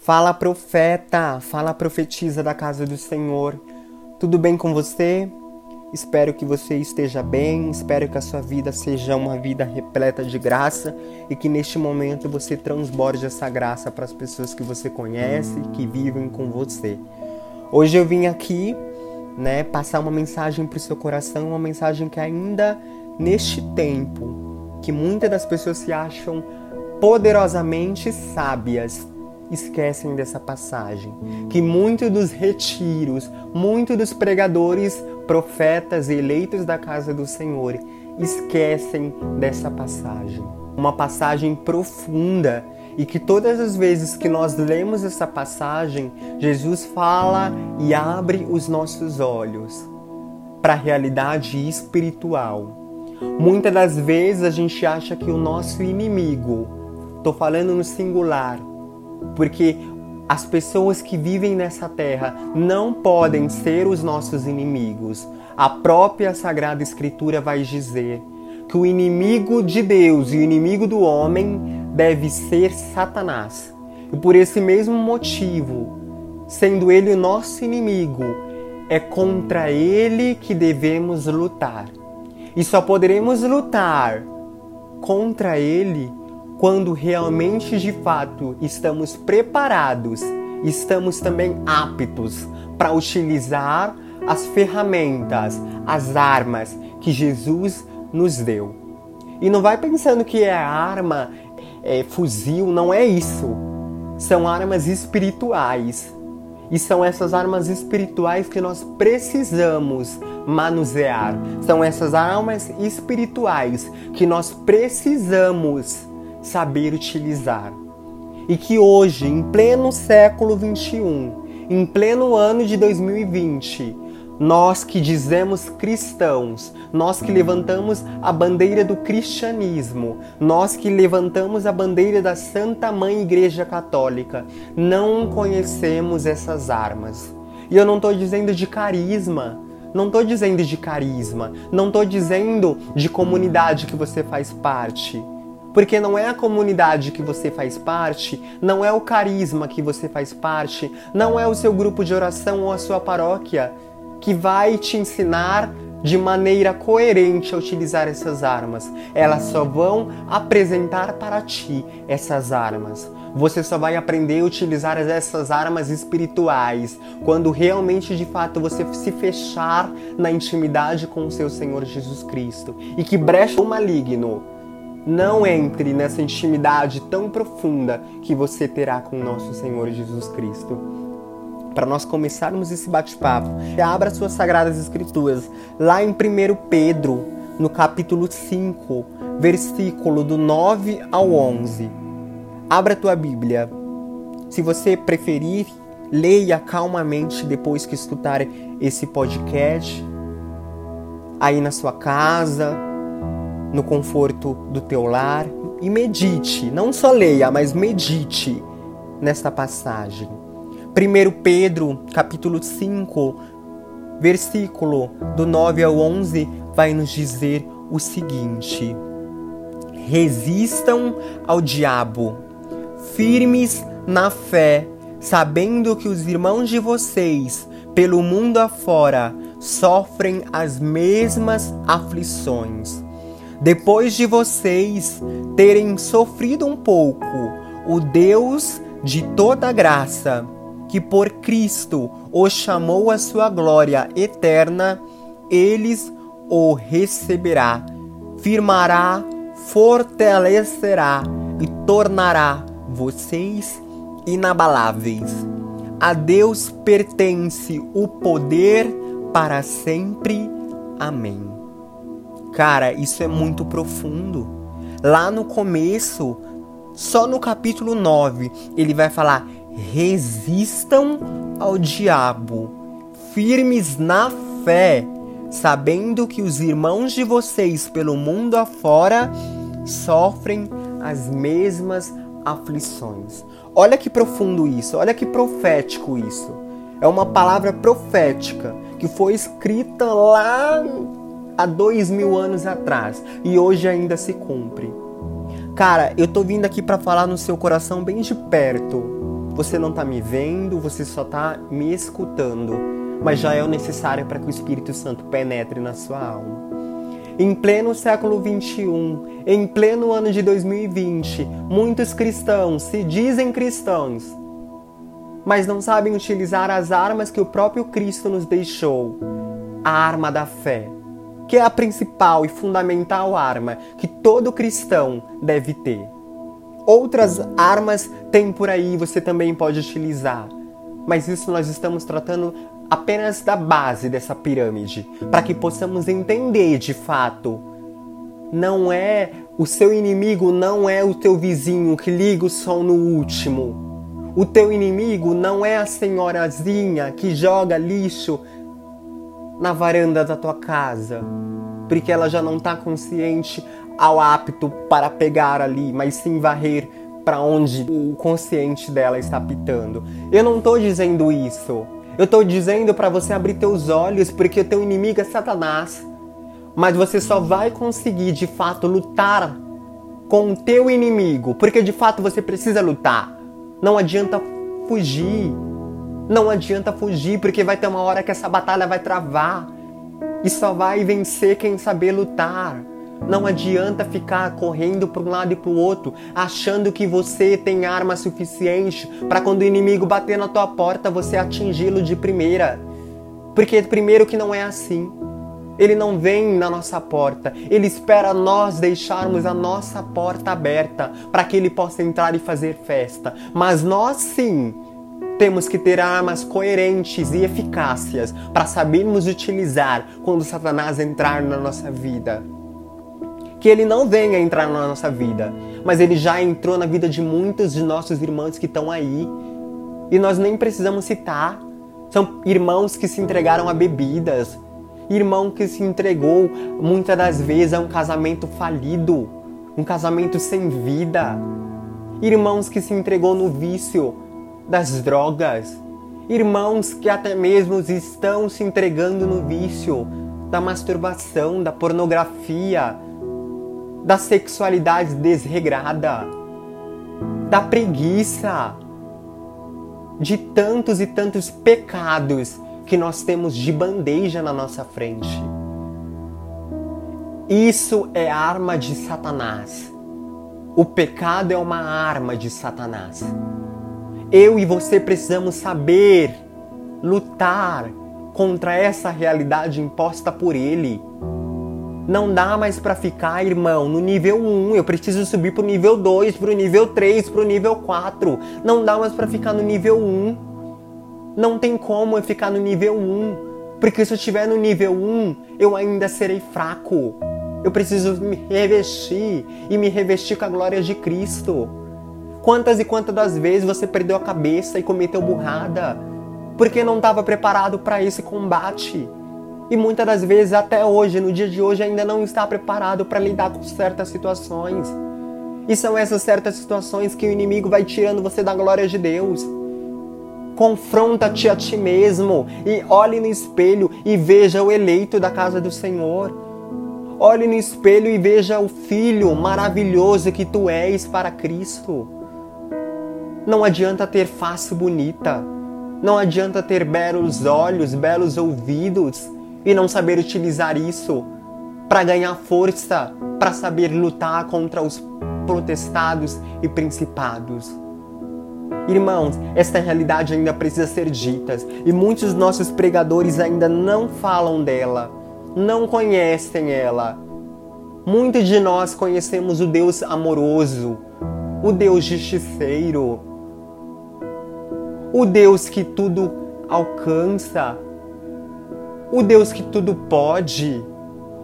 Fala profeta, fala profetisa da casa do Senhor. Tudo bem com você? Espero que você esteja bem, espero que a sua vida seja uma vida repleta de graça e que neste momento você transborde essa graça para as pessoas que você conhece, que vivem com você. Hoje eu vim aqui, né, passar uma mensagem para o seu coração, uma mensagem que ainda neste tempo, que muitas das pessoas se acham poderosamente sábias, esquecem dessa passagem. Que muitos dos retiros, muitos dos pregadores, profetas e eleitos da casa do Senhor esquecem dessa passagem. Uma passagem profunda e que todas as vezes que nós lemos essa passagem, Jesus fala e abre os nossos olhos para a realidade espiritual. Muitas das vezes a gente acha que o nosso inimigo, estou falando no singular, porque as pessoas que vivem nessa terra não podem ser os nossos inimigos. A própria Sagrada Escritura vai dizer que o inimigo de Deus e o inimigo do homem deve ser Satanás. E por esse mesmo motivo, sendo ele o nosso inimigo, é contra ele que devemos lutar. E só poderemos lutar contra ele quando realmente de fato estamos preparados, estamos também aptos para utilizar as ferramentas, as armas que Jesus nos deu. E não vai pensando que é arma, é fuzil, não é isso. São armas espirituais. E são essas armas espirituais que nós precisamos manusear. São essas armas espirituais que nós precisamos saber utilizar. E que hoje, em pleno século 21, em pleno ano de 2020, nós que dizemos cristãos, nós que levantamos a bandeira do cristianismo, nós que levantamos a bandeira da Santa Mãe Igreja Católica, não conhecemos essas armas. E eu não estou dizendo de carisma, não estou dizendo de carisma, não estou dizendo de comunidade que você faz parte. Porque não é a comunidade que você faz parte, não é o carisma que você faz parte, não é o seu grupo de oração ou a sua paróquia que vai te ensinar de maneira coerente a utilizar essas armas. Elas só vão apresentar para ti essas armas. Você só vai aprender a utilizar essas armas espirituais quando realmente de fato você se fechar na intimidade com o seu Senhor Jesus Cristo. E que brecha o maligno não entre nessa intimidade tão profunda que você terá com o nosso Senhor Jesus Cristo. Para nós começarmos esse bate-papo, abra suas sagradas escrituras lá em 1 Pedro, no capítulo 5, versículo do 9 ao 11. Abra tua Bíblia. Se você preferir, leia calmamente depois que escutar esse podcast aí na sua casa, no conforto do teu lar. E medite, não só leia, mas medite nesta passagem. 1 Pedro, capítulo 5, versículo do 9 ao 11, vai nos dizer o seguinte: Resistam ao diabo, firmes na fé, sabendo que os irmãos de vocês, pelo mundo afora, sofrem as mesmas aflições depois de vocês terem sofrido um pouco, o Deus de toda graça, que por Cristo os chamou à sua glória eterna, eles o receberá, firmará, fortalecerá e tornará vocês inabaláveis. A Deus pertence o poder para sempre. Amém. Cara, isso é muito profundo. Lá no começo, só no capítulo 9, ele vai falar: resistam ao diabo, firmes na fé, sabendo que os irmãos de vocês pelo mundo afora sofrem as mesmas aflições. Olha que profundo isso, olha que profético isso. É uma palavra profética que foi escrita lá há dois mil anos atrás e hoje ainda se cumpre. Cara, eu tô vindo aqui para falar no seu coração bem de perto Você não está me vendo, você só está me escutando, mas já é o necessário para que o Espírito Santo penetre na sua alma. Em pleno século 21, em pleno ano de 2020, muitos cristãos se dizem cristãos, mas não sabem utilizar as armas que o próprio Cristo nos deixou a arma da fé, que é a principal e fundamental arma que todo cristão deve ter. Outras armas tem por aí, você também pode utilizar. Mas isso nós estamos tratando apenas da base dessa pirâmide, para que possamos entender de fato. Não é o seu inimigo, não é o teu vizinho que liga o som no último. O teu inimigo não é a senhorazinha que joga lixo na varanda da tua casa, porque ela já não está consciente ao apto para pegar ali, mas sim varrer para onde o consciente dela está pitando. Eu não estou dizendo isso. Eu estou dizendo para você abrir teus olhos, porque o teu inimigo é Satanás. Mas você só vai conseguir de fato lutar com o teu inimigo, porque de fato você precisa lutar. Não adianta fugir. Não adianta fugir, porque vai ter uma hora que essa batalha vai travar. E só vai vencer quem saber lutar. Não adianta ficar correndo para um lado e para o outro, achando que você tem arma suficiente para quando o inimigo bater na tua porta você atingi-lo de primeira. Porque primeiro que não é assim. Ele não vem na nossa porta, ele espera nós deixarmos a nossa porta aberta para que ele possa entrar e fazer festa. Mas nós sim temos que ter armas coerentes e eficácias para sabermos utilizar quando Satanás entrar na nossa vida que ele não venha entrar na nossa vida, mas ele já entrou na vida de muitos de nossos irmãos que estão aí. E nós nem precisamos citar. São irmãos que se entregaram a bebidas, irmão que se entregou muitas das vezes a um casamento falido, um casamento sem vida. Irmãos que se entregou no vício das drogas. Irmãos que até mesmo estão se entregando no vício da masturbação, da pornografia, da sexualidade desregrada, da preguiça, de tantos e tantos pecados que nós temos de bandeja na nossa frente. Isso é arma de Satanás. O pecado é uma arma de Satanás. Eu e você precisamos saber lutar contra essa realidade imposta por ele não dá mais para ficar, irmão, no nível 1. Eu preciso subir pro nível 2, pro nível 3, pro nível 4. Não dá mais para ficar no nível 1. Não tem como eu ficar no nível 1. Porque se eu estiver no nível 1, eu ainda serei fraco. Eu preciso me revestir e me revestir com a glória de Cristo. Quantas e quantas das vezes você perdeu a cabeça e cometeu burrada? Porque não estava preparado para esse combate e muitas das vezes até hoje, no dia de hoje, ainda não está preparado para lidar com certas situações. E são essas certas situações que o inimigo vai tirando você da glória de Deus. Confronta-te a ti mesmo e olhe no espelho e veja o eleito da casa do Senhor. Olhe no espelho e veja o filho maravilhoso que tu és para Cristo. Não adianta ter face bonita, não adianta ter belos olhos, belos ouvidos, e não saber utilizar isso para ganhar força, para saber lutar contra os protestados e principados. Irmãos, esta realidade ainda precisa ser dita e muitos nossos pregadores ainda não falam dela, não conhecem ela. Muitos de nós conhecemos o Deus amoroso, o Deus justiceiro, o Deus que tudo alcança, o Deus que tudo pode,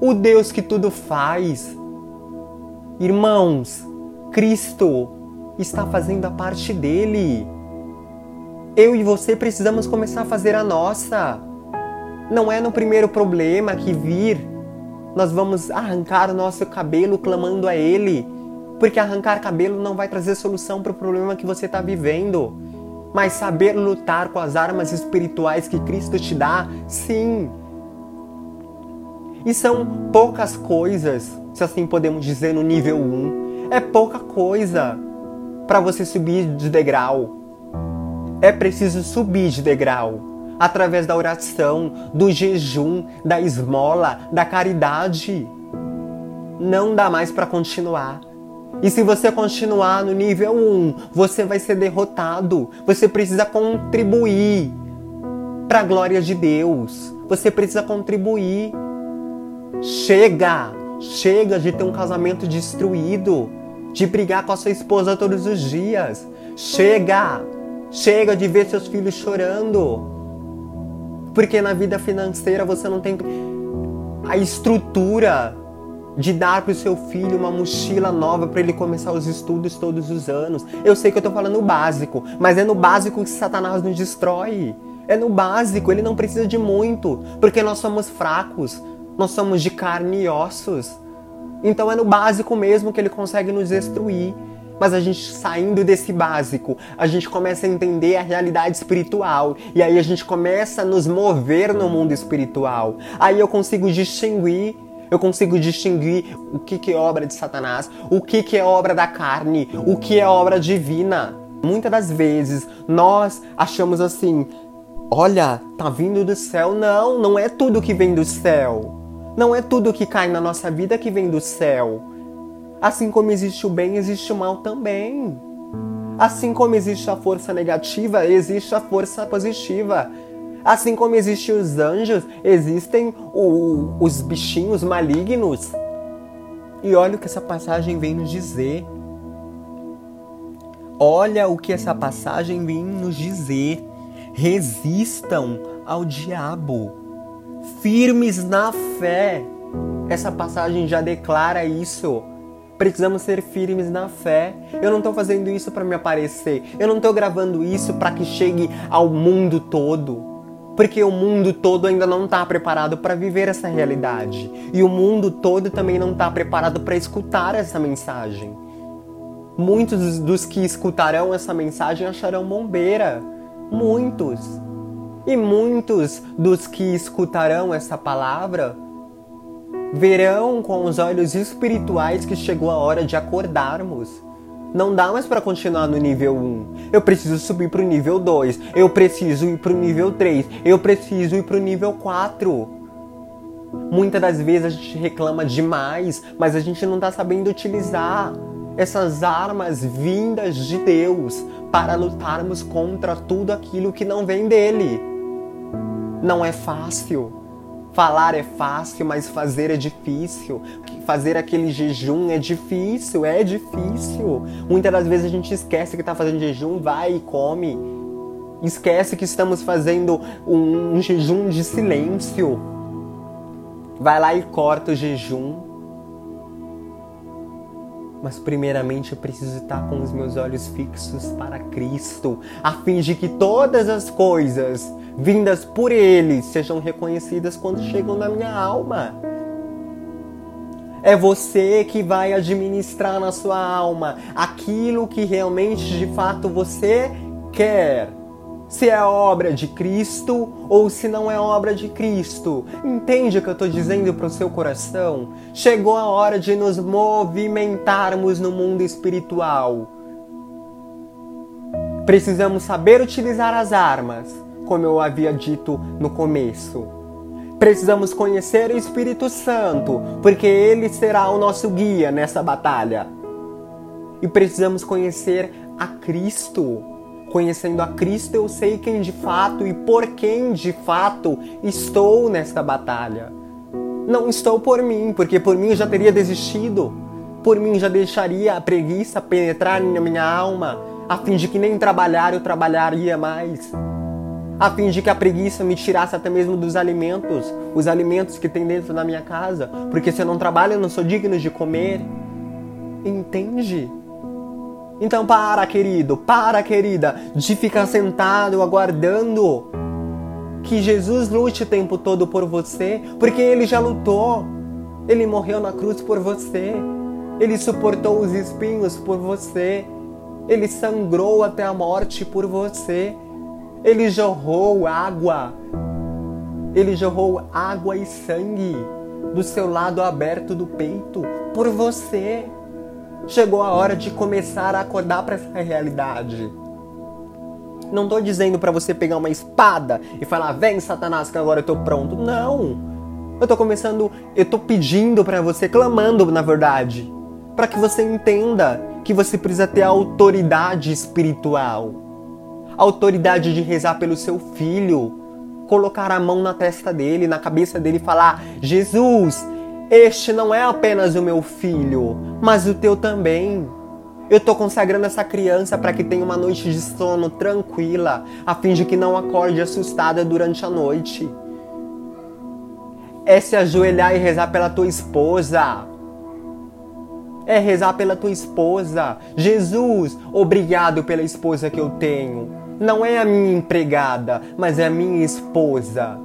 o Deus que tudo faz. Irmãos, Cristo está fazendo a parte dele. Eu e você precisamos começar a fazer a nossa. Não é no primeiro problema que vir nós vamos arrancar o nosso cabelo clamando a Ele, porque arrancar cabelo não vai trazer solução para o problema que você está vivendo mas saber lutar com as armas espirituais que Cristo te dá, sim. E são poucas coisas, se assim podemos dizer, no nível 1. É pouca coisa para você subir de degrau. É preciso subir de degrau através da oração, do jejum, da esmola, da caridade. Não dá mais para continuar. E se você continuar no nível 1, você vai ser derrotado. Você precisa contribuir para a glória de Deus. Você precisa contribuir. Chega! Chega de ter um casamento destruído, de brigar com a sua esposa todos os dias. Chega! Chega de ver seus filhos chorando. Porque na vida financeira você não tem a estrutura de dar para o seu filho uma mochila nova para ele começar os estudos todos os anos. Eu sei que eu estou falando o básico, mas é no básico que Satanás nos destrói. É no básico, ele não precisa de muito, porque nós somos fracos, nós somos de carne e ossos. Então é no básico mesmo que ele consegue nos destruir. Mas a gente saindo desse básico, a gente começa a entender a realidade espiritual. E aí a gente começa a nos mover no mundo espiritual. Aí eu consigo distinguir eu consigo distinguir o que, que é obra de Satanás, o que, que é obra da carne, o que é obra divina. Muitas das vezes nós achamos assim: olha, tá vindo do céu. Não, não é tudo que vem do céu. Não é tudo que cai na nossa vida que vem do céu. Assim como existe o bem, existe o mal também. Assim como existe a força negativa, existe a força positiva. Assim como existem os anjos, existem o, os bichinhos malignos. E olha o que essa passagem vem nos dizer. Olha o que essa passagem vem nos dizer. Resistam ao diabo, firmes na fé. Essa passagem já declara isso. Precisamos ser firmes na fé. Eu não estou fazendo isso para me aparecer. Eu não estou gravando isso para que chegue ao mundo todo porque o mundo todo ainda não está preparado para viver essa realidade. E o mundo todo também não está preparado para escutar essa mensagem. Muitos dos que escutarão essa mensagem acharão bombeira. Muitos. E muitos dos que escutarão essa palavra verão com os olhos espirituais que chegou a hora de acordarmos não dá mais para continuar no nível 1. Eu preciso subir para o nível 2. Eu preciso ir para o nível 3. Eu preciso ir para o nível 4. Muitas das vezes a gente reclama demais, mas a gente não está sabendo utilizar essas armas vindas de Deus para lutarmos contra tudo aquilo que não vem dele. Não é fácil. Falar é fácil, mas fazer é difícil. Fazer aquele jejum é difícil, é difícil. Muitas das vezes a gente esquece que está fazendo jejum, vai e come. Esquece que estamos fazendo um, um jejum de silêncio. Vai lá e corta o jejum mas primeiramente eu preciso estar com os meus olhos fixos para Cristo, a fim de que todas as coisas vindas por Ele sejam reconhecidas quando chegam na minha alma. É você que vai administrar na sua alma aquilo que realmente de fato você quer se é obra de Cristo ou se não é obra de Cristo. Entende o que eu estou dizendo para o seu coração? Chegou a hora de nos movimentarmos no mundo espiritual. Precisamos saber utilizar as armas, como eu havia dito no começo. Precisamos conhecer o Espírito Santo, porque ele será o nosso guia nessa batalha. E precisamos conhecer a Cristo Conhecendo a Cristo, eu sei quem de fato e por quem de fato estou nesta batalha. Não estou por mim, porque por mim já teria desistido. Por mim já deixaria a preguiça penetrar na minha alma, a fim de que nem trabalhar eu trabalharia mais. A fim de que a preguiça me tirasse até mesmo dos alimentos, os alimentos que tem dentro da minha casa, porque se eu não trabalho eu não sou digno de comer. Entende? Então para, querido, para, querida, de ficar sentado aguardando que Jesus lute o tempo todo por você, porque ele já lutou. Ele morreu na cruz por você. Ele suportou os espinhos por você. Ele sangrou até a morte por você. Ele jorrou água. Ele jorrou água e sangue do seu lado aberto do peito por você. Chegou a hora de começar a acordar para essa realidade. Não tô dizendo para você pegar uma espada e falar: "Vem, Satanás, que agora eu tô pronto". Não. Eu tô começando, eu tô pedindo para você, clamando, na verdade, para que você entenda que você precisa ter autoridade espiritual. Autoridade de rezar pelo seu filho, colocar a mão na testa dele, na cabeça dele e falar: "Jesus, este não é apenas o meu filho, mas o teu também". Eu estou consagrando essa criança para que tenha uma noite de sono tranquila, a fim de que não acorde assustada durante a noite. É se ajoelhar e rezar pela tua esposa. É rezar pela tua esposa. Jesus, obrigado pela esposa que eu tenho. Não é a minha empregada, mas é a minha esposa.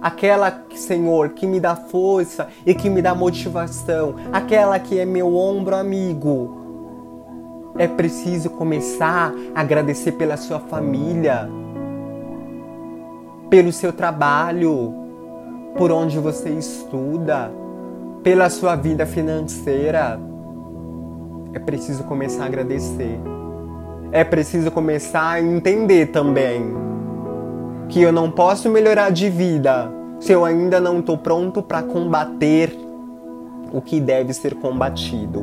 Aquela, Senhor, que me dá força e que me dá motivação. Aquela que é meu ombro amigo é preciso começar a agradecer pela sua família, pelo seu trabalho, por onde você estuda, pela sua vida financeira. É preciso começar a agradecer. É preciso começar a entender também que eu não posso melhorar de vida se eu ainda não estou pronto para combater o que deve ser combatido.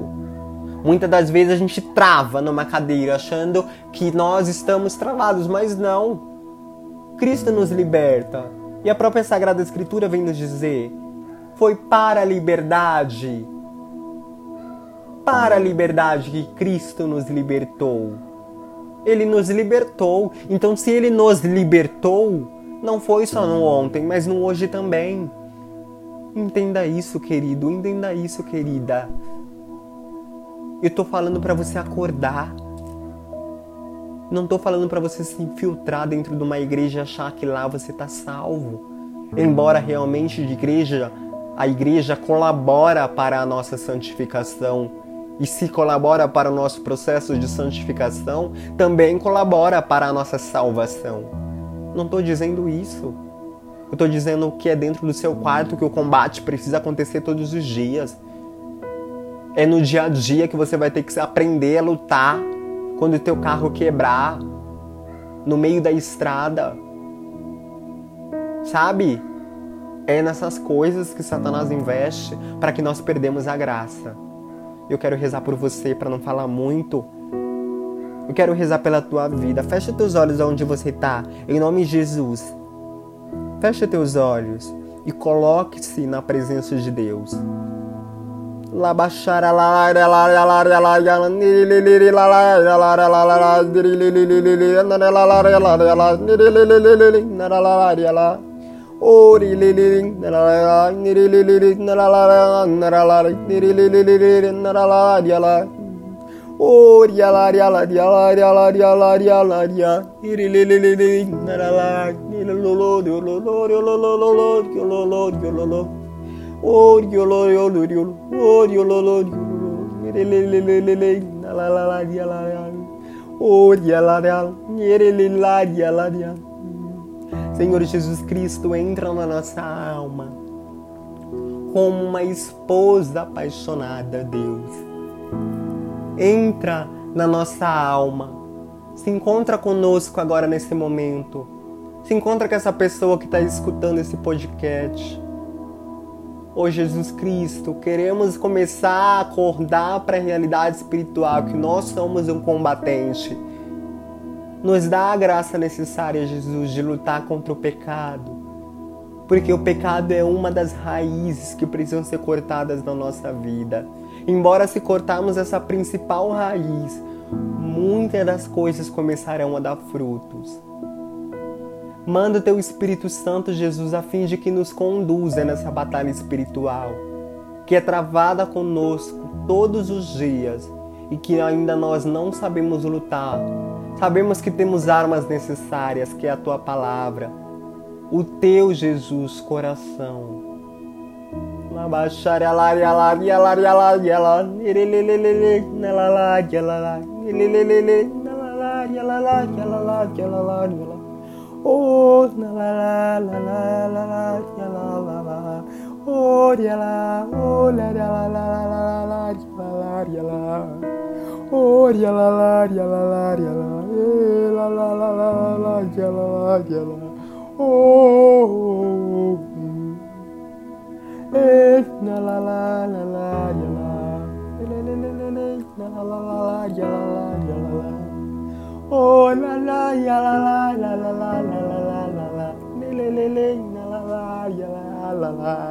Muitas das vezes a gente trava numa cadeira achando que nós estamos travados, mas não. Cristo nos liberta. E a própria Sagrada Escritura vem nos dizer: foi para a liberdade, para a liberdade que Cristo nos libertou. Ele nos libertou. Então, se ele nos libertou, não foi só no ontem, mas no hoje também. Entenda isso, querido, entenda isso, querida. Eu tô falando para você acordar. Não tô falando para você se infiltrar dentro de uma igreja e achar que lá você tá salvo. Embora realmente de igreja, a igreja colabora para a nossa santificação. E se colabora para o nosso processo de santificação, também colabora para a nossa salvação. Não estou dizendo isso. Eu estou dizendo que é dentro do seu quarto que o combate precisa acontecer todos os dias. É no dia a dia que você vai ter que aprender a lutar quando o teu carro quebrar no meio da estrada. Sabe? É nessas coisas que Satanás investe para que nós perdemos a graça. Eu quero rezar por você para não falar muito. Eu quero rezar pela tua vida. Fecha teus olhos onde você está, em nome de Jesus. Fecha teus olhos e coloque-se na presença de Deus Or yalar yalar yalar yalar yalar yalar ya. İrililililin naralar. Nilololod yololod yolololod yololod yololod. Or yolol yolol yol. Or yololod yololod. İrililililin naralar yalar yalar. Or yalar yalar. İrililar yalar yalar. Senhor Jesus Cristo, entra na nossa alma como uma esposa apaixonada, Deus. Entra na nossa alma. Se encontra conosco agora nesse momento. Se encontra com essa pessoa que está escutando esse podcast. Ô Jesus Cristo, queremos começar a acordar para a realidade espiritual que nós somos um combatente. Nos dá a graça necessária, Jesus, de lutar contra o pecado. Porque o pecado é uma das raízes que precisam ser cortadas na nossa vida. Embora se cortarmos essa principal raiz, muitas das coisas começarão a dar frutos. Manda o teu Espírito Santo, Jesus, a fim de que nos conduza nessa batalha espiritual, que é travada conosco todos os dias e que ainda nós não sabemos lutar. Sabemos que temos armas necessárias, que é a tua palavra, o teu Jesus coração. Oh Oh dia la, oh la la la la la la la la la dia la. Oh dia la la dia la la dia la. Eh la la la la la la dia la la dia la. Oh. Eh na la la la la la la. Na na na na na la la la la dia la la dia la la. Oh la la ya la la la la la la la la la. Le le le le na la la ya la la la.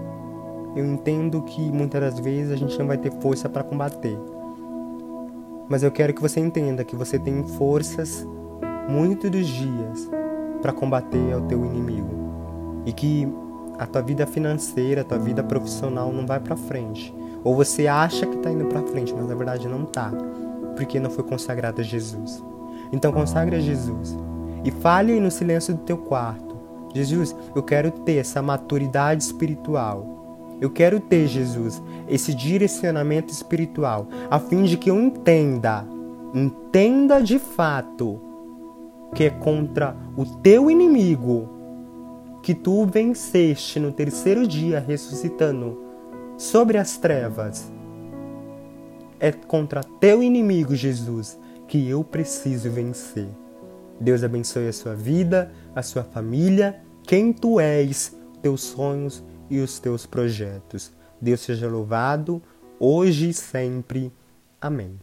eu entendo que muitas das vezes a gente não vai ter força para combater mas eu quero que você entenda que você tem forças muitos dos dias para combater o teu inimigo e que a tua vida financeira, a tua vida profissional não vai para frente. Ou você acha que está indo para frente, mas na verdade não está, porque não foi consagrado a Jesus. Então consagre a Jesus e fale no silêncio do teu quarto. Jesus, eu quero ter essa maturidade espiritual eu quero ter, Jesus, esse direcionamento espiritual, a fim de que eu entenda, entenda de fato que é contra o teu inimigo que tu venceste no terceiro dia ressuscitando sobre as trevas. É contra teu inimigo, Jesus, que eu preciso vencer. Deus abençoe a sua vida, a sua família, quem tu és, teus sonhos e os teus projetos. Deus seja louvado, hoje e sempre. Amém.